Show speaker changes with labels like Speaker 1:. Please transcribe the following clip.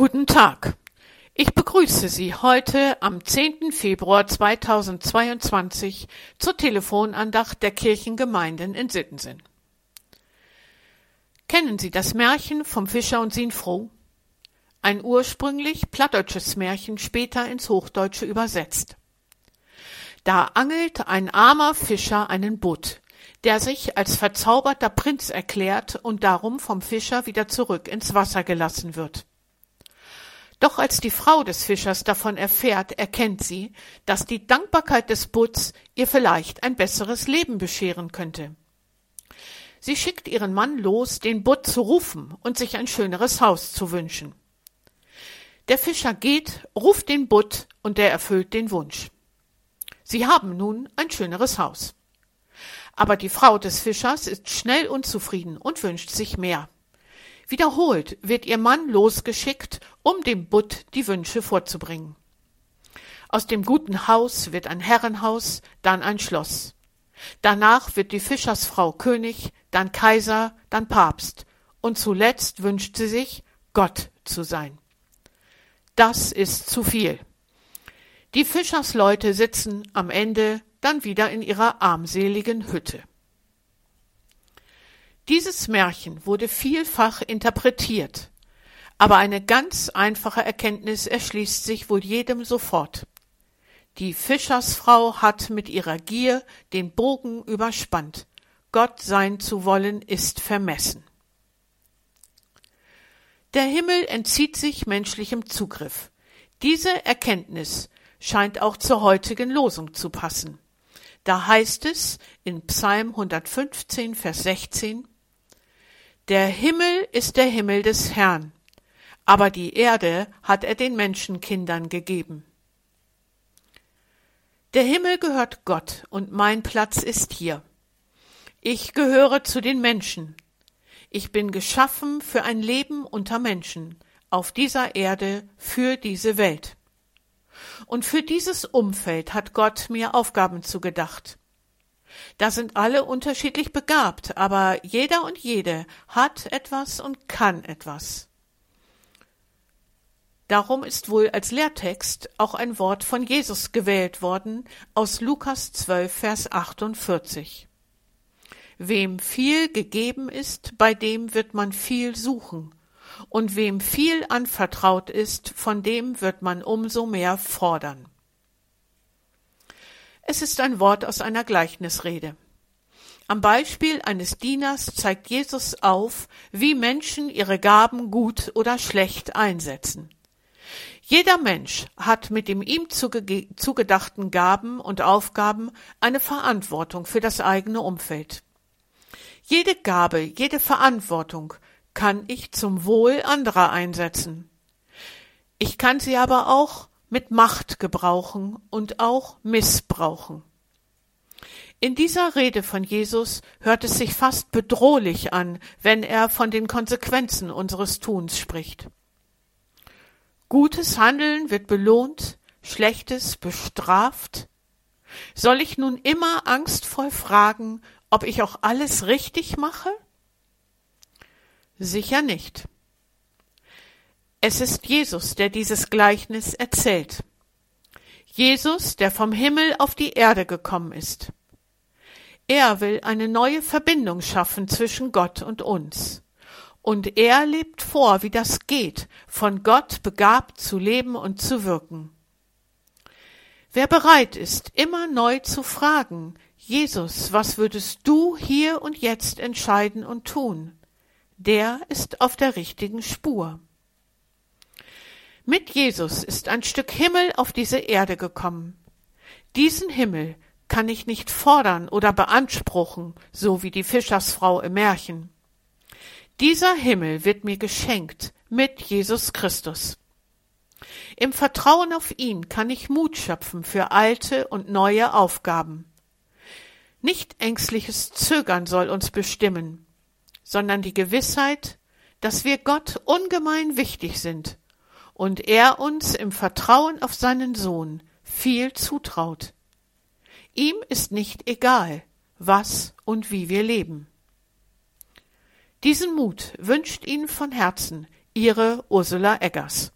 Speaker 1: Guten Tag. Ich begrüße Sie heute am 10. Februar 2022 zur Telefonandacht der Kirchengemeinden in Sittensen. Kennen Sie das Märchen vom Fischer und Sinfroh? Ein ursprünglich plattdeutsches Märchen, später ins Hochdeutsche übersetzt. Da angelt ein armer Fischer einen Butt, der sich als verzauberter Prinz erklärt und darum vom Fischer wieder zurück ins Wasser gelassen wird. Doch als die Frau des Fischers davon erfährt, erkennt sie, dass die Dankbarkeit des Butts ihr vielleicht ein besseres Leben bescheren könnte. Sie schickt ihren Mann los, den Butt zu rufen und sich ein schöneres Haus zu wünschen. Der Fischer geht, ruft den Butt und der erfüllt den Wunsch. Sie haben nun ein schöneres Haus. Aber die Frau des Fischers ist schnell unzufrieden und wünscht sich mehr. Wiederholt wird ihr Mann losgeschickt, um dem Butt die Wünsche vorzubringen. Aus dem guten Haus wird ein Herrenhaus, dann ein Schloss. Danach wird die Fischersfrau König, dann Kaiser, dann Papst, und zuletzt wünscht sie sich, Gott zu sein. Das ist zu viel. Die Fischersleute sitzen am Ende dann wieder in ihrer armseligen Hütte. Dieses Märchen wurde vielfach interpretiert, aber eine ganz einfache Erkenntnis erschließt sich wohl jedem sofort. Die Fischersfrau hat mit ihrer Gier den Bogen überspannt. Gott sein zu wollen ist vermessen. Der Himmel entzieht sich menschlichem Zugriff. Diese Erkenntnis scheint auch zur heutigen Losung zu passen. Da heißt es in Psalm 115, Vers 16, der Himmel ist der Himmel des Herrn, aber die Erde hat er den Menschenkindern gegeben. Der Himmel gehört Gott und mein Platz ist hier. Ich gehöre zu den Menschen. Ich bin geschaffen für ein Leben unter Menschen, auf dieser Erde, für diese Welt. Und für dieses Umfeld hat Gott mir Aufgaben zugedacht. Da sind alle unterschiedlich begabt, aber jeder und jede hat etwas und kann etwas. Darum ist wohl als Lehrtext auch ein Wort von Jesus gewählt worden aus Lukas 12, Vers 48. Wem viel gegeben ist, bei dem wird man viel suchen, und wem viel anvertraut ist, von dem wird man umso mehr fordern. Es ist ein Wort aus einer Gleichnisrede. Am Beispiel eines Dieners zeigt Jesus auf, wie Menschen ihre Gaben gut oder schlecht einsetzen. Jeder Mensch hat mit dem ihm zugedachten Gaben und Aufgaben eine Verantwortung für das eigene Umfeld. Jede Gabe, jede Verantwortung kann ich zum Wohl anderer einsetzen. Ich kann sie aber auch mit Macht gebrauchen und auch missbrauchen. In dieser Rede von Jesus hört es sich fast bedrohlich an, wenn er von den Konsequenzen unseres Tuns spricht. Gutes Handeln wird belohnt, Schlechtes bestraft. Soll ich nun immer angstvoll fragen, ob ich auch alles richtig mache? Sicher nicht. Es ist Jesus, der dieses Gleichnis erzählt. Jesus, der vom Himmel auf die Erde gekommen ist. Er will eine neue Verbindung schaffen zwischen Gott und uns. Und er lebt vor, wie das geht, von Gott begabt zu leben und zu wirken. Wer bereit ist, immer neu zu fragen, Jesus, was würdest du hier und jetzt entscheiden und tun? Der ist auf der richtigen Spur. Mit Jesus ist ein Stück Himmel auf diese Erde gekommen. Diesen Himmel kann ich nicht fordern oder beanspruchen, so wie die Fischersfrau im Märchen. Dieser Himmel wird mir geschenkt mit Jesus Christus. Im Vertrauen auf ihn kann ich Mut schöpfen für alte und neue Aufgaben. Nicht ängstliches Zögern soll uns bestimmen, sondern die Gewissheit, dass wir Gott ungemein wichtig sind und er uns im Vertrauen auf seinen Sohn viel zutraut. Ihm ist nicht egal, was und wie wir leben. Diesen Mut wünscht Ihnen von Herzen Ihre Ursula Eggers